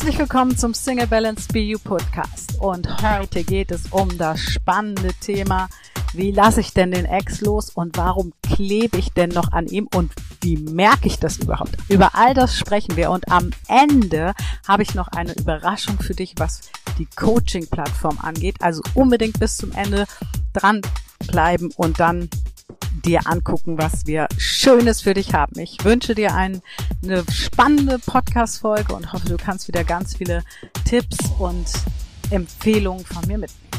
Herzlich willkommen zum Single Balance BU Podcast. Und heute geht es um das spannende Thema, wie lasse ich denn den Ex los und warum klebe ich denn noch an ihm und wie merke ich das überhaupt? Über all das sprechen wir und am Ende habe ich noch eine Überraschung für dich, was die Coaching-Plattform angeht. Also unbedingt bis zum Ende dranbleiben und dann dir angucken, was wir Schönes für dich haben. Ich wünsche dir ein, eine spannende Podcast-Folge und hoffe, du kannst wieder ganz viele Tipps und Empfehlungen von mir mitnehmen.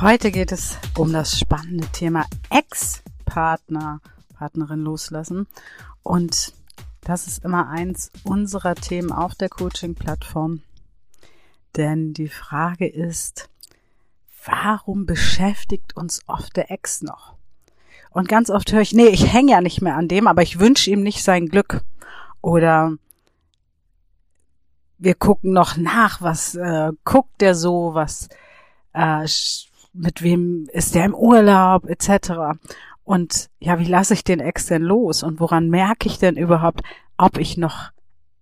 Heute geht es um das spannende Thema Ex-Partner, Partnerin loslassen. Und das ist immer eins unserer Themen auf der Coaching-Plattform. Denn die Frage ist, warum beschäftigt uns oft der Ex noch? Und ganz oft höre ich, nee, ich hänge ja nicht mehr an dem, aber ich wünsche ihm nicht sein Glück. Oder wir gucken noch nach, was äh, guckt der so, was äh, mit wem ist der im Urlaub, etc. Und ja, wie lasse ich den Ex denn los? Und woran merke ich denn überhaupt, ob ich noch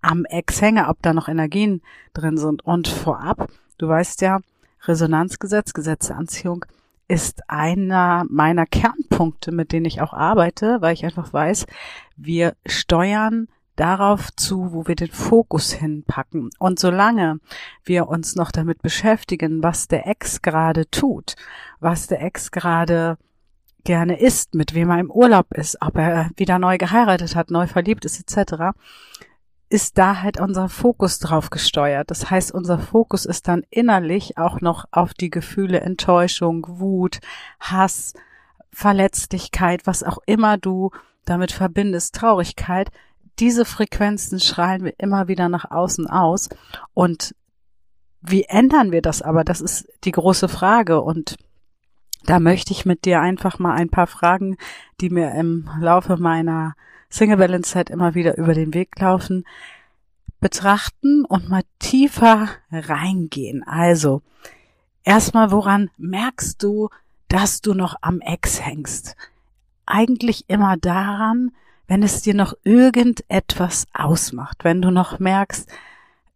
am Ex hänge, ob da noch Energien drin sind? Und vorab, du weißt ja, Resonanzgesetz, Gesetz der Anziehung, ist einer meiner Kernpunkte, mit denen ich auch arbeite, weil ich einfach weiß, wir steuern darauf zu, wo wir den Fokus hinpacken. Und solange wir uns noch damit beschäftigen, was der Ex gerade tut, was der Ex gerade gerne isst, mit wem er im Urlaub ist, ob er wieder neu geheiratet hat, neu verliebt ist, etc., ist da halt unser Fokus drauf gesteuert. Das heißt, unser Fokus ist dann innerlich auch noch auf die Gefühle Enttäuschung, Wut, Hass, Verletzlichkeit, was auch immer du damit verbindest, Traurigkeit. Diese Frequenzen schreien wir immer wieder nach außen aus. Und wie ändern wir das aber? Das ist die große Frage. Und da möchte ich mit dir einfach mal ein paar Fragen, die mir im Laufe meiner Single Balance Zeit immer wieder über den Weg laufen, betrachten und mal tiefer reingehen. Also, erstmal, woran merkst du, dass du noch am Ex hängst? Eigentlich immer daran, wenn es dir noch irgendetwas ausmacht, wenn du noch merkst,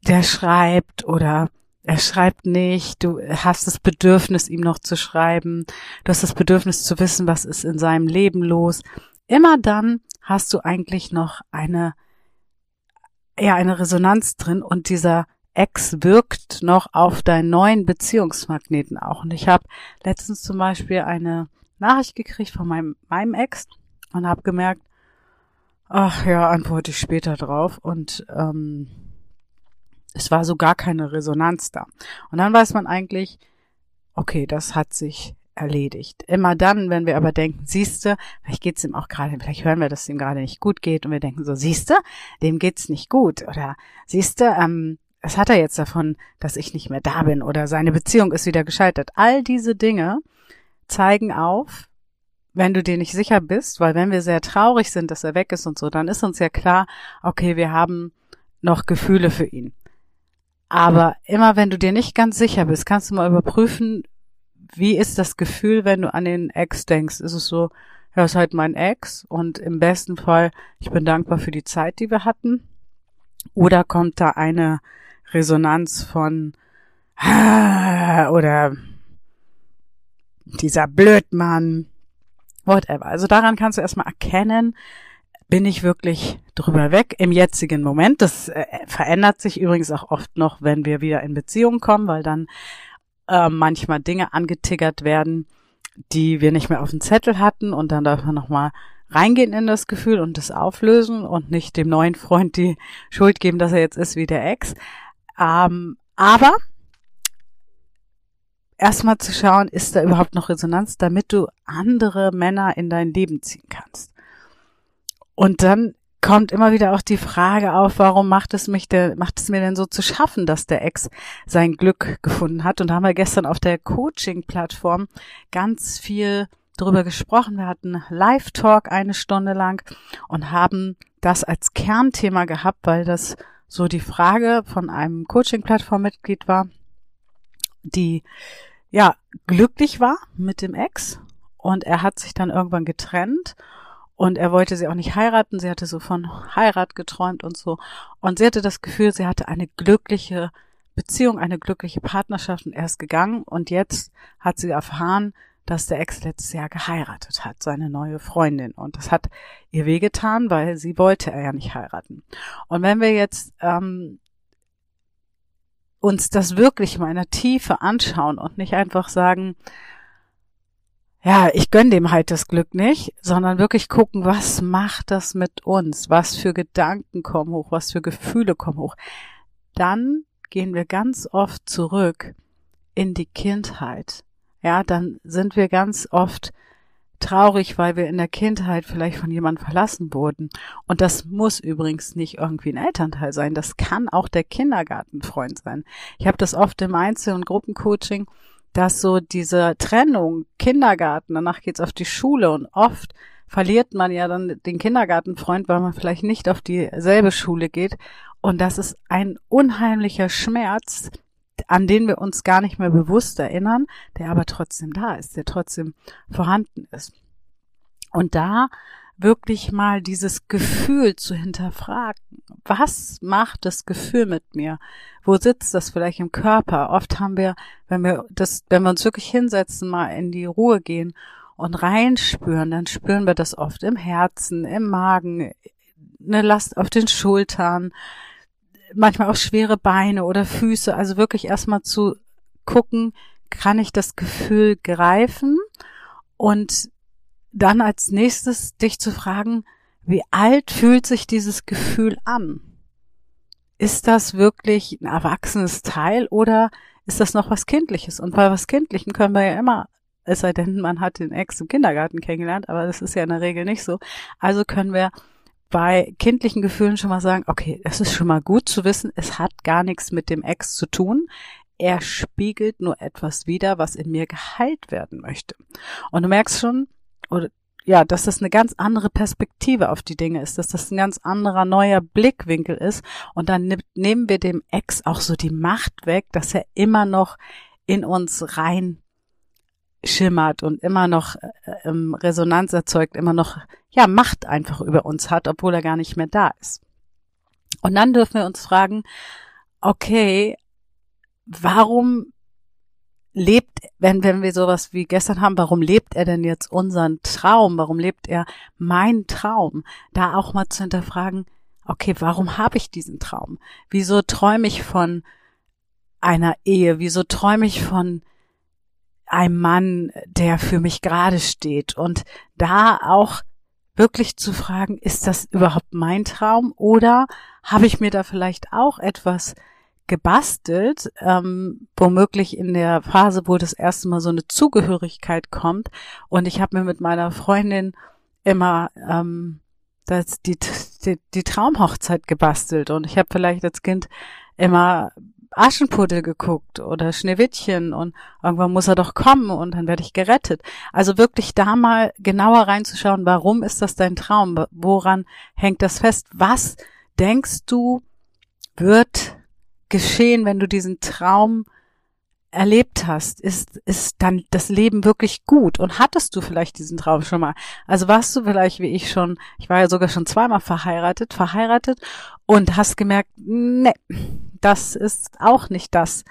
der schreibt oder er schreibt nicht, du hast das Bedürfnis, ihm noch zu schreiben, du hast das Bedürfnis zu wissen, was ist in seinem Leben los. Immer dann, hast du eigentlich noch eine, ja, eine Resonanz drin und dieser Ex wirkt noch auf deinen neuen Beziehungsmagneten auch. Und ich habe letztens zum Beispiel eine Nachricht gekriegt von meinem, meinem Ex und habe gemerkt, ach ja, antworte ich später drauf. Und ähm, es war so gar keine Resonanz da. Und dann weiß man eigentlich, okay, das hat sich erledigt. Immer dann, wenn wir aber denken, siehste, vielleicht geht's ihm auch gerade, vielleicht hören wir, dass es ihm gerade nicht gut geht und wir denken so, siehste, dem geht's nicht gut oder siehste, ähm, was hat er jetzt davon, dass ich nicht mehr da bin oder seine Beziehung ist wieder gescheitert. All diese Dinge zeigen auf, wenn du dir nicht sicher bist, weil wenn wir sehr traurig sind, dass er weg ist und so, dann ist uns ja klar, okay, wir haben noch Gefühle für ihn. Aber immer wenn du dir nicht ganz sicher bist, kannst du mal überprüfen, wie ist das Gefühl, wenn du an den Ex denkst? Ist es so, ja, ist halt mein Ex und im besten Fall, ich bin dankbar für die Zeit, die wir hatten? Oder kommt da eine Resonanz von, ah, oder dieser Blödmann, whatever. Also daran kannst du erstmal erkennen, bin ich wirklich drüber weg im jetzigen Moment. Das äh, verändert sich übrigens auch oft noch, wenn wir wieder in Beziehung kommen, weil dann äh, manchmal Dinge angetiggert werden, die wir nicht mehr auf dem Zettel hatten und dann darf man nochmal reingehen in das Gefühl und das auflösen und nicht dem neuen Freund die Schuld geben, dass er jetzt ist wie der Ex. Ähm, aber erstmal zu schauen, ist da überhaupt noch Resonanz, damit du andere Männer in dein Leben ziehen kannst. Und dann kommt immer wieder auch die Frage auf, warum macht es mich denn, macht es mir denn so zu schaffen, dass der Ex sein Glück gefunden hat? Und da haben wir gestern auf der Coaching-Plattform ganz viel drüber gesprochen. Wir hatten Live-Talk eine Stunde lang und haben das als Kernthema gehabt, weil das so die Frage von einem Coaching-Plattform-Mitglied war, die ja glücklich war mit dem Ex und er hat sich dann irgendwann getrennt Und er wollte sie auch nicht heiraten. Sie hatte so von Heirat geträumt und so. Und sie hatte das Gefühl, sie hatte eine glückliche Beziehung, eine glückliche Partnerschaft und er ist gegangen. Und jetzt hat sie erfahren, dass der Ex letztes Jahr geheiratet hat, seine neue Freundin. Und das hat ihr wehgetan, weil sie wollte er ja nicht heiraten. Und wenn wir jetzt ähm, uns das wirklich mal in der Tiefe anschauen und nicht einfach sagen, ja, ich gönn dem halt das Glück nicht, sondern wirklich gucken, was macht das mit uns? Was für Gedanken kommen hoch? Was für Gefühle kommen hoch? Dann gehen wir ganz oft zurück in die Kindheit. Ja, dann sind wir ganz oft traurig, weil wir in der Kindheit vielleicht von jemandem verlassen wurden. Und das muss übrigens nicht irgendwie ein Elternteil sein. Das kann auch der Kindergartenfreund sein. Ich habe das oft im Einzel- und Gruppencoaching, dass so diese Trennung, Kindergarten, danach geht's auf die Schule und oft verliert man ja dann den Kindergartenfreund, weil man vielleicht nicht auf dieselbe Schule geht. Und das ist ein unheimlicher Schmerz, an den wir uns gar nicht mehr bewusst erinnern, der aber trotzdem da ist, der trotzdem vorhanden ist. Und da wirklich mal dieses Gefühl zu hinterfragen. Was macht das Gefühl mit mir? Wo sitzt das vielleicht im Körper? Oft haben wir, wenn wir das, wenn wir uns wirklich hinsetzen, mal in die Ruhe gehen und reinspüren, dann spüren wir das oft im Herzen, im Magen, eine Last auf den Schultern, manchmal auch schwere Beine oder Füße. Also wirklich erstmal zu gucken, kann ich das Gefühl greifen und dann als nächstes dich zu fragen, wie alt fühlt sich dieses Gefühl an? Ist das wirklich ein erwachsenes Teil oder ist das noch was Kindliches? Und bei was Kindlichem können wir ja immer, es sei denn, man hat den Ex im Kindergarten kennengelernt, aber das ist ja in der Regel nicht so. Also können wir bei kindlichen Gefühlen schon mal sagen, okay, es ist schon mal gut zu wissen, es hat gar nichts mit dem Ex zu tun. Er spiegelt nur etwas wider, was in mir geheilt werden möchte. Und du merkst schon, oder ja, dass das eine ganz andere Perspektive auf die Dinge ist, dass das ein ganz anderer neuer Blickwinkel ist. Und dann nehmen wir dem Ex auch so die Macht weg, dass er immer noch in uns rein schimmert und immer noch äh, ähm, Resonanz erzeugt, immer noch ja Macht einfach über uns hat, obwohl er gar nicht mehr da ist. Und dann dürfen wir uns fragen, okay, warum lebt, wenn, wenn wir sowas wie gestern haben, warum lebt er denn jetzt unseren Traum? Warum lebt er meinen Traum? Da auch mal zu hinterfragen, okay, warum habe ich diesen Traum? Wieso träume ich von einer Ehe? Wieso träume ich von einem Mann, der für mich gerade steht? Und da auch wirklich zu fragen, ist das überhaupt mein Traum oder habe ich mir da vielleicht auch etwas gebastelt, ähm, womöglich in der Phase, wo das erste Mal so eine Zugehörigkeit kommt. Und ich habe mir mit meiner Freundin immer ähm, das, die, die, die Traumhochzeit gebastelt. Und ich habe vielleicht als Kind immer Aschenputtel geguckt oder Schneewittchen und irgendwann muss er doch kommen und dann werde ich gerettet. Also wirklich da mal genauer reinzuschauen, warum ist das dein Traum? Woran hängt das fest? Was denkst du wird geschehen, wenn du diesen Traum erlebt hast? Ist, ist dann das Leben wirklich gut? Und hattest du vielleicht diesen Traum schon mal? Also warst du vielleicht wie ich schon, ich war ja sogar schon zweimal verheiratet, verheiratet und hast gemerkt, nee, das ist auch nicht das,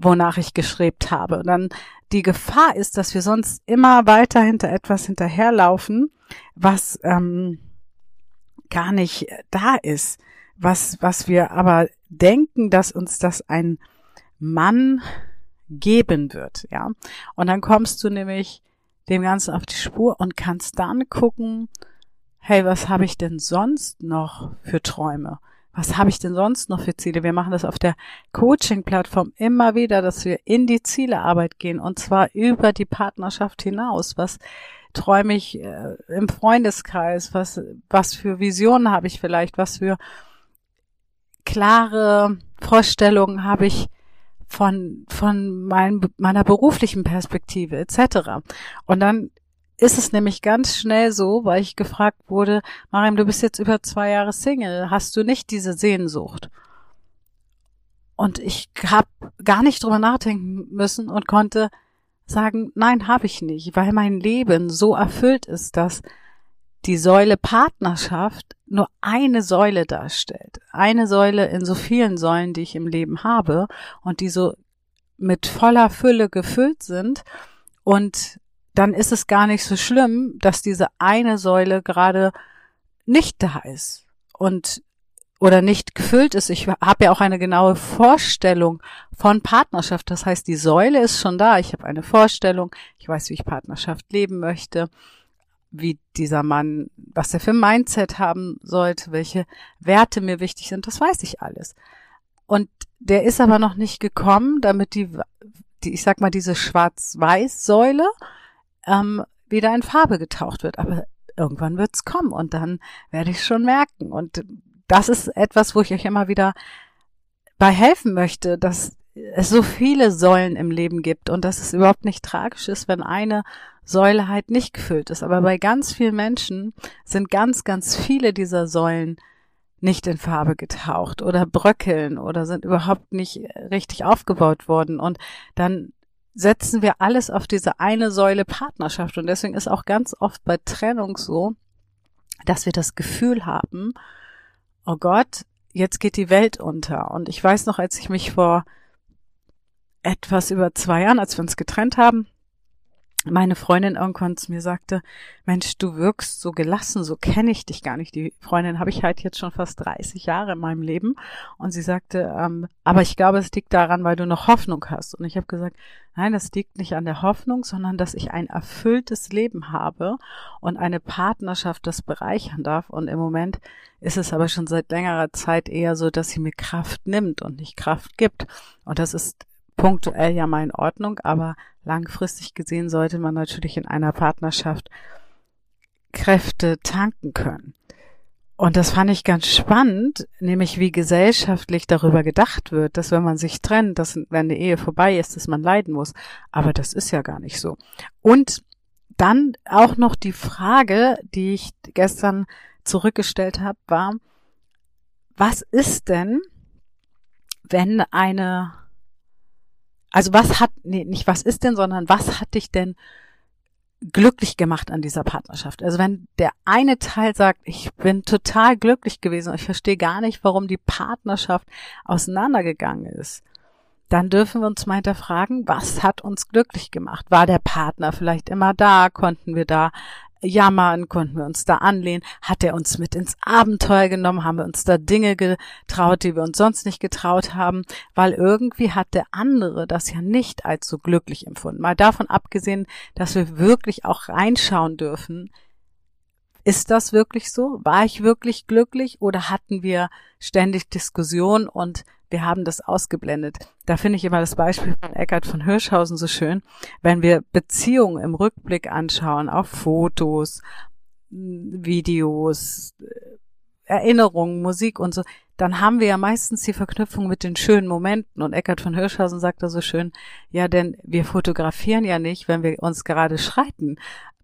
wonach ich geschrebt habe. Und dann die Gefahr ist, dass wir sonst immer weiter hinter etwas hinterherlaufen, was ähm, gar nicht da ist, was was wir aber denken, dass uns das ein Mann geben wird, ja. Und dann kommst du nämlich dem Ganzen auf die Spur und kannst dann gucken, hey, was habe ich denn sonst noch für Träume? Was habe ich denn sonst noch für Ziele? Wir machen das auf der Coaching-Plattform immer wieder, dass wir in die Zielearbeit gehen und zwar über die Partnerschaft hinaus. Was träume ich äh, im Freundeskreis? Was, was für Visionen habe ich vielleicht? Was für klare Vorstellungen habe ich von, von mein, meiner beruflichen Perspektive etc. Und dann ist es nämlich ganz schnell so, weil ich gefragt wurde, Mariam, du bist jetzt über zwei Jahre Single, hast du nicht diese Sehnsucht? Und ich habe gar nicht drüber nachdenken müssen und konnte sagen, nein, habe ich nicht, weil mein Leben so erfüllt ist, dass die Säule Partnerschaft nur eine Säule darstellt. Eine Säule in so vielen Säulen, die ich im Leben habe und die so mit voller Fülle gefüllt sind. Und dann ist es gar nicht so schlimm, dass diese eine Säule gerade nicht da ist und oder nicht gefüllt ist. Ich habe ja auch eine genaue Vorstellung von Partnerschaft. Das heißt, die Säule ist schon da. Ich habe eine Vorstellung. Ich weiß, wie ich Partnerschaft leben möchte wie dieser Mann, was er für Mindset haben sollte, welche Werte mir wichtig sind, das weiß ich alles. Und der ist aber noch nicht gekommen, damit die, die ich sag mal, diese Schwarz-Weiß-Säule ähm, wieder in Farbe getaucht wird. Aber irgendwann wird's kommen und dann werde ich schon merken. Und das ist etwas, wo ich euch immer wieder bei helfen möchte, dass es so viele Säulen im Leben gibt und dass es überhaupt nicht tragisch ist, wenn eine Säule halt nicht gefüllt ist. Aber bei ganz vielen Menschen sind ganz, ganz viele dieser Säulen nicht in Farbe getaucht oder bröckeln oder sind überhaupt nicht richtig aufgebaut worden. Und dann setzen wir alles auf diese eine Säule Partnerschaft. Und deswegen ist auch ganz oft bei Trennung so, dass wir das Gefühl haben, oh Gott, jetzt geht die Welt unter. Und ich weiß noch, als ich mich vor etwas über zwei Jahren, als wir uns getrennt haben, meine Freundin irgendwann zu mir sagte, Mensch, du wirkst so gelassen, so kenne ich dich gar nicht. Die Freundin habe ich halt jetzt schon fast 30 Jahre in meinem Leben. Und sie sagte, ähm, aber ich glaube, es liegt daran, weil du noch Hoffnung hast. Und ich habe gesagt, nein, das liegt nicht an der Hoffnung, sondern dass ich ein erfülltes Leben habe und eine Partnerschaft das bereichern darf. Und im Moment ist es aber schon seit längerer Zeit eher so, dass sie mir Kraft nimmt und nicht Kraft gibt. Und das ist punktuell ja mal in Ordnung, aber langfristig gesehen sollte man natürlich in einer Partnerschaft Kräfte tanken können. Und das fand ich ganz spannend, nämlich wie gesellschaftlich darüber gedacht wird, dass wenn man sich trennt, dass wenn eine Ehe vorbei ist, dass man leiden muss. Aber das ist ja gar nicht so. Und dann auch noch die Frage, die ich gestern zurückgestellt habe, war, was ist denn, wenn eine also was hat, nee, nicht was ist denn, sondern was hat dich denn glücklich gemacht an dieser Partnerschaft? Also wenn der eine Teil sagt, ich bin total glücklich gewesen und ich verstehe gar nicht, warum die Partnerschaft auseinandergegangen ist, dann dürfen wir uns mal hinterfragen, was hat uns glücklich gemacht? War der Partner vielleicht immer da? Konnten wir da jammern, konnten wir uns da anlehnen, hat er uns mit ins Abenteuer genommen, haben wir uns da Dinge getraut, die wir uns sonst nicht getraut haben, weil irgendwie hat der andere das ja nicht als so glücklich empfunden. Mal davon abgesehen, dass wir wirklich auch reinschauen dürfen, ist das wirklich so? War ich wirklich glücklich oder hatten wir ständig Diskussionen und wir haben das ausgeblendet. Da finde ich immer das Beispiel von Eckart von Hirschhausen so schön. Wenn wir Beziehungen im Rückblick anschauen, auf Fotos, Videos, Erinnerungen, Musik und so, dann haben wir ja meistens die Verknüpfung mit den schönen Momenten. Und Eckart von Hirschhausen sagt da so schön, ja, denn wir fotografieren ja nicht, wenn wir uns gerade schreiten.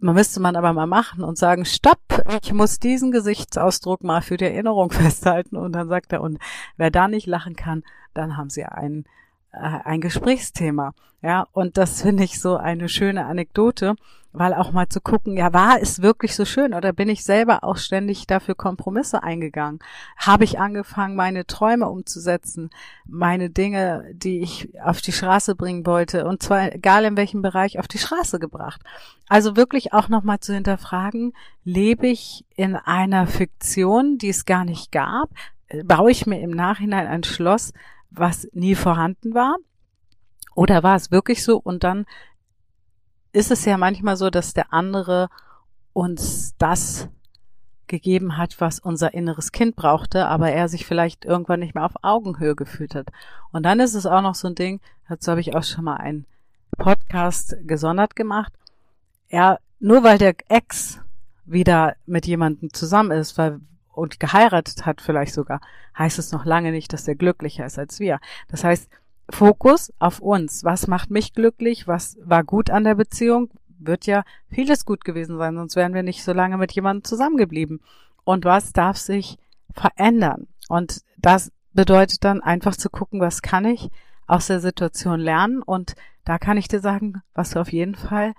Man müsste man aber mal machen und sagen, stopp, ich muss diesen Gesichtsausdruck mal für die Erinnerung festhalten. Und dann sagt er, und wer da nicht lachen kann, dann haben sie ein, äh, ein Gesprächsthema. Ja, und das finde ich so eine schöne Anekdote, weil auch mal zu gucken, ja, war es wirklich so schön oder bin ich selber auch ständig dafür Kompromisse eingegangen? Habe ich angefangen, meine Träume umzusetzen, meine Dinge, die ich auf die Straße bringen wollte und zwar egal in welchem Bereich auf die Straße gebracht. Also wirklich auch nochmal zu hinterfragen, lebe ich in einer Fiktion, die es gar nicht gab? Baue ich mir im Nachhinein ein Schloss, was nie vorhanden war? Oder war es wirklich so? Und dann ist es ja manchmal so, dass der andere uns das gegeben hat, was unser inneres Kind brauchte, aber er sich vielleicht irgendwann nicht mehr auf Augenhöhe gefühlt hat. Und dann ist es auch noch so ein Ding, dazu habe ich auch schon mal einen Podcast gesondert gemacht. Er, nur weil der Ex wieder mit jemandem zusammen ist, weil und geheiratet hat vielleicht sogar, heißt es noch lange nicht, dass er glücklicher ist als wir. Das heißt, Fokus auf uns. Was macht mich glücklich? Was war gut an der Beziehung? Wird ja vieles gut gewesen sein, sonst wären wir nicht so lange mit jemandem zusammengeblieben. Und was darf sich verändern? Und das bedeutet dann einfach zu gucken, was kann ich aus der Situation lernen? Und da kann ich dir sagen, was du auf jeden Fall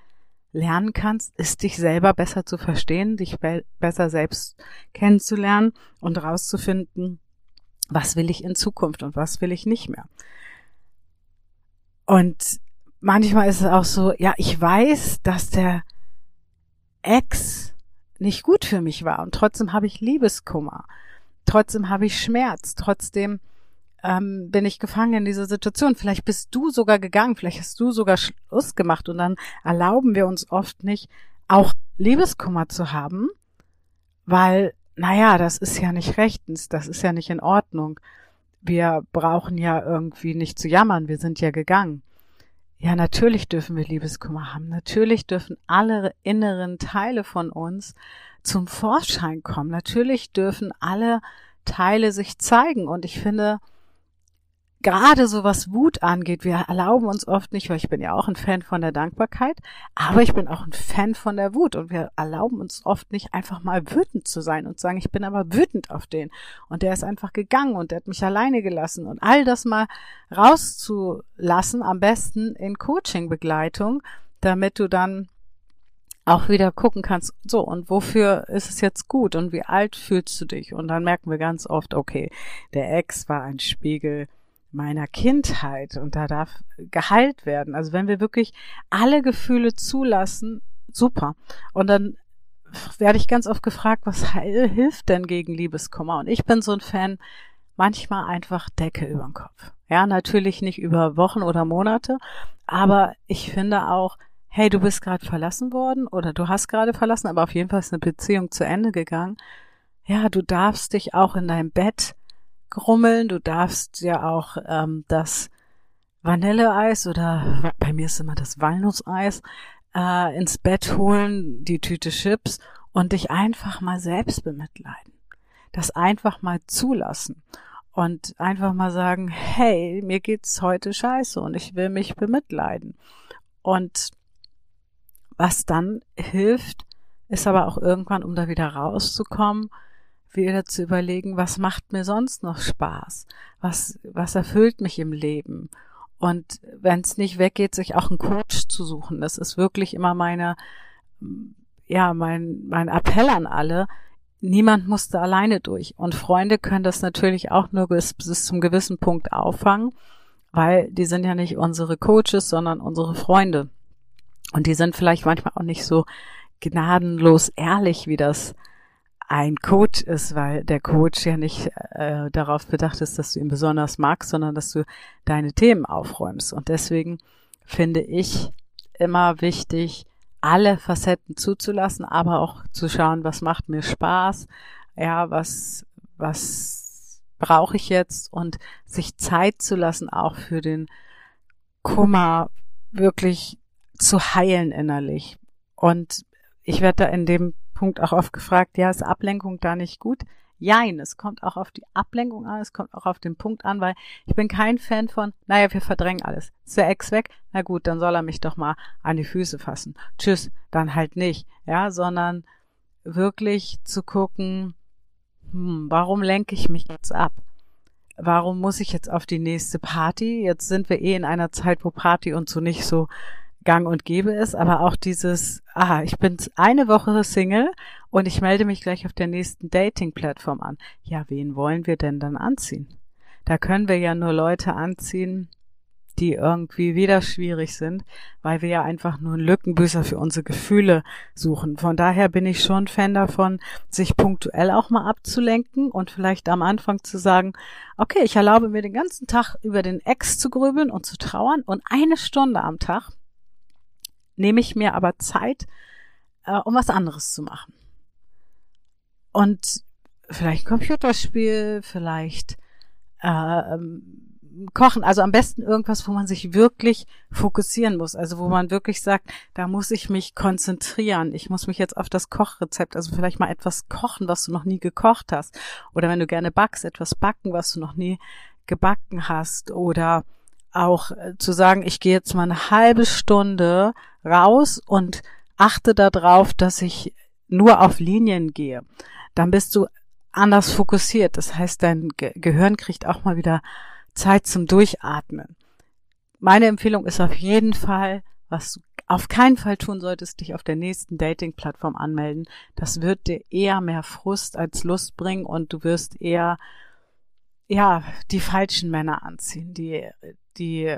lernen kannst, ist dich selber besser zu verstehen, dich be besser selbst kennenzulernen und rauszufinden, was will ich in Zukunft und was will ich nicht mehr. Und manchmal ist es auch so, ja, ich weiß, dass der Ex nicht gut für mich war und trotzdem habe ich Liebeskummer, trotzdem habe ich Schmerz, trotzdem ähm, bin ich gefangen in dieser Situation. Vielleicht bist du sogar gegangen, vielleicht hast du sogar Schluss gemacht und dann erlauben wir uns oft nicht, auch Liebeskummer zu haben, weil, naja, das ist ja nicht rechtens, das ist ja nicht in Ordnung. Wir brauchen ja irgendwie nicht zu jammern, wir sind ja gegangen. Ja, natürlich dürfen wir Liebeskummer haben. Natürlich dürfen alle inneren Teile von uns zum Vorschein kommen. Natürlich dürfen alle Teile sich zeigen. Und ich finde, gerade so was Wut angeht, wir erlauben uns oft nicht, weil ich bin ja auch ein Fan von der Dankbarkeit, aber ich bin auch ein Fan von der Wut und wir erlauben uns oft nicht einfach mal wütend zu sein und sagen, ich bin aber wütend auf den und der ist einfach gegangen und der hat mich alleine gelassen und all das mal rauszulassen, am besten in Coaching-Begleitung, damit du dann auch wieder gucken kannst, so, und wofür ist es jetzt gut und wie alt fühlst du dich? Und dann merken wir ganz oft, okay, der Ex war ein Spiegel meiner Kindheit und da darf geheilt werden. Also wenn wir wirklich alle Gefühle zulassen, super. Und dann werde ich ganz oft gefragt, was hilft denn gegen Liebeskummer? Und ich bin so ein Fan, manchmal einfach Decke über den Kopf. Ja, natürlich nicht über Wochen oder Monate, aber ich finde auch, hey, du bist gerade verlassen worden oder du hast gerade verlassen, aber auf jeden Fall ist eine Beziehung zu Ende gegangen. Ja, du darfst dich auch in deinem Bett grummeln. Du darfst ja auch ähm, das Vanilleeis oder bei mir ist immer das Walnusseis äh, ins Bett holen, die Tüte Chips und dich einfach mal selbst bemitleiden. Das einfach mal zulassen und einfach mal sagen, hey, mir geht's heute scheiße und ich will mich bemitleiden. Und was dann hilft, ist aber auch irgendwann, um da wieder rauszukommen, wieder zu überlegen, was macht mir sonst noch Spaß? Was, was erfüllt mich im Leben? Und wenn es nicht weggeht, sich auch einen Coach zu suchen. Das ist wirklich immer meine, ja, mein, mein Appell an alle. Niemand musste alleine durch. Und Freunde können das natürlich auch nur bis, bis zum gewissen Punkt auffangen, weil die sind ja nicht unsere Coaches, sondern unsere Freunde. Und die sind vielleicht manchmal auch nicht so gnadenlos ehrlich, wie das ein Coach ist, weil der Coach ja nicht äh, darauf bedacht ist, dass du ihn besonders magst, sondern dass du deine Themen aufräumst. Und deswegen finde ich immer wichtig, alle Facetten zuzulassen, aber auch zu schauen, was macht mir Spaß, ja, was, was brauche ich jetzt und sich Zeit zu lassen, auch für den Kummer wirklich zu heilen innerlich. Und ich werde da in dem Punkt auch oft gefragt, ja, ist Ablenkung da nicht gut? Jein, es kommt auch auf die Ablenkung an, es kommt auch auf den Punkt an, weil ich bin kein Fan von, naja, wir verdrängen alles. Ist der Ex weg? Na gut, dann soll er mich doch mal an die Füße fassen. Tschüss, dann halt nicht, ja, sondern wirklich zu gucken, hm, warum lenke ich mich jetzt ab? Warum muss ich jetzt auf die nächste Party? Jetzt sind wir eh in einer Zeit, wo Party und so nicht so gang und gäbe ist, aber auch dieses, aha, ich bin eine Woche Single und ich melde mich gleich auf der nächsten Dating-Plattform an. Ja, wen wollen wir denn dann anziehen? Da können wir ja nur Leute anziehen, die irgendwie wieder schwierig sind, weil wir ja einfach nur einen Lückenbüßer für unsere Gefühle suchen. Von daher bin ich schon Fan davon, sich punktuell auch mal abzulenken und vielleicht am Anfang zu sagen, okay, ich erlaube mir den ganzen Tag über den Ex zu grübeln und zu trauern und eine Stunde am Tag nehme ich mir aber Zeit, äh, um was anderes zu machen. Und vielleicht Computerspiel, vielleicht äh, kochen, also am besten irgendwas, wo man sich wirklich fokussieren muss, also wo man wirklich sagt, da muss ich mich konzentrieren, ich muss mich jetzt auf das Kochrezept, also vielleicht mal etwas kochen, was du noch nie gekocht hast, oder wenn du gerne backst, etwas backen, was du noch nie gebacken hast, oder auch äh, zu sagen, ich gehe jetzt mal eine halbe Stunde raus und achte darauf, dass ich nur auf Linien gehe. Dann bist du anders fokussiert. Das heißt, dein Ge Gehirn kriegt auch mal wieder Zeit zum Durchatmen. Meine Empfehlung ist auf jeden Fall, was du auf keinen Fall tun solltest, dich auf der nächsten Dating-Plattform anmelden. Das wird dir eher mehr Frust als Lust bringen und du wirst eher, ja, die falschen Männer anziehen, die, die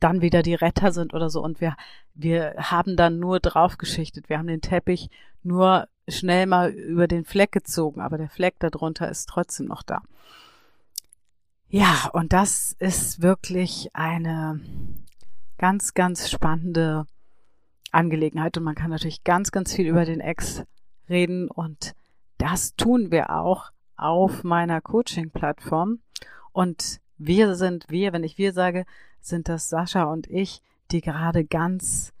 dann wieder die Retter sind oder so. Und wir, wir haben dann nur draufgeschichtet. Wir haben den Teppich nur schnell mal über den Fleck gezogen, aber der Fleck darunter ist trotzdem noch da. Ja, und das ist wirklich eine ganz, ganz spannende Angelegenheit und man kann natürlich ganz, ganz viel über den Ex reden und das tun wir auch auf meiner Coaching-Plattform und wir sind, wir, wenn ich wir sage, sind das Sascha und ich, die gerade ganz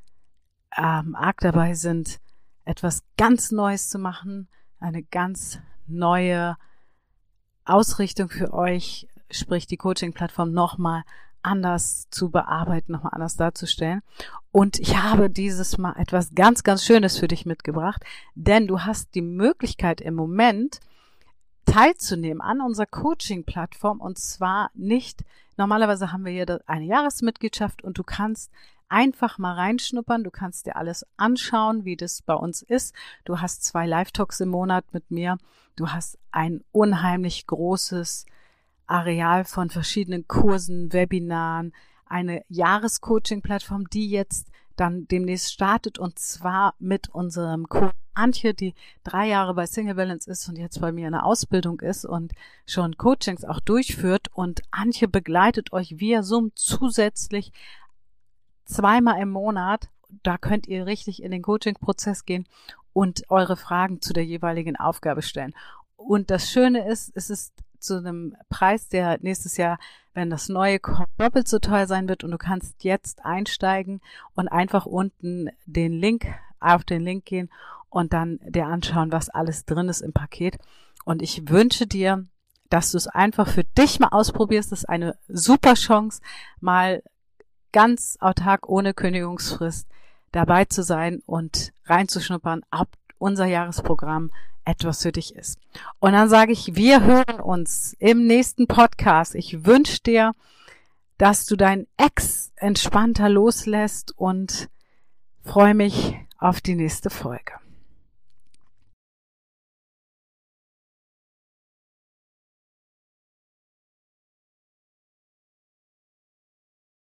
ähm, arg dabei sind, etwas ganz Neues zu machen, eine ganz neue Ausrichtung für euch, sprich die Coaching-Plattform nochmal anders zu bearbeiten, nochmal anders darzustellen. Und ich habe dieses Mal etwas ganz, ganz Schönes für dich mitgebracht, denn du hast die Möglichkeit im Moment teilzunehmen an unserer Coaching-Plattform. Und zwar nicht, normalerweise haben wir hier eine Jahresmitgliedschaft und du kannst einfach mal reinschnuppern, du kannst dir alles anschauen, wie das bei uns ist. Du hast zwei Live-Talks im Monat mit mir, du hast ein unheimlich großes Areal von verschiedenen Kursen, Webinaren, eine Jahrescoaching-Plattform, die jetzt dann demnächst startet. Und zwar mit unserem Coach Antje, die drei Jahre bei Single Balance ist und jetzt bei mir in der Ausbildung ist und schon Coachings auch durchführt und Antje begleitet euch via Zoom zusätzlich zweimal im Monat. Da könnt ihr richtig in den Coaching-Prozess gehen und eure Fragen zu der jeweiligen Aufgabe stellen. Und das Schöne ist, es ist zu einem Preis, der nächstes Jahr, wenn das neue kommt, doppelt so teuer sein wird und du kannst jetzt einsteigen und einfach unten den Link, auf den Link gehen und dann dir anschauen, was alles drin ist im Paket. Und ich wünsche dir, dass du es einfach für dich mal ausprobierst. Das ist eine super Chance, mal ganz autark ohne Kündigungsfrist dabei zu sein und reinzuschnuppern, ob unser Jahresprogramm etwas für dich ist. Und dann sage ich, wir hören uns im nächsten Podcast. Ich wünsche dir, dass du dein Ex entspannter loslässt und freue mich auf die nächste Folge.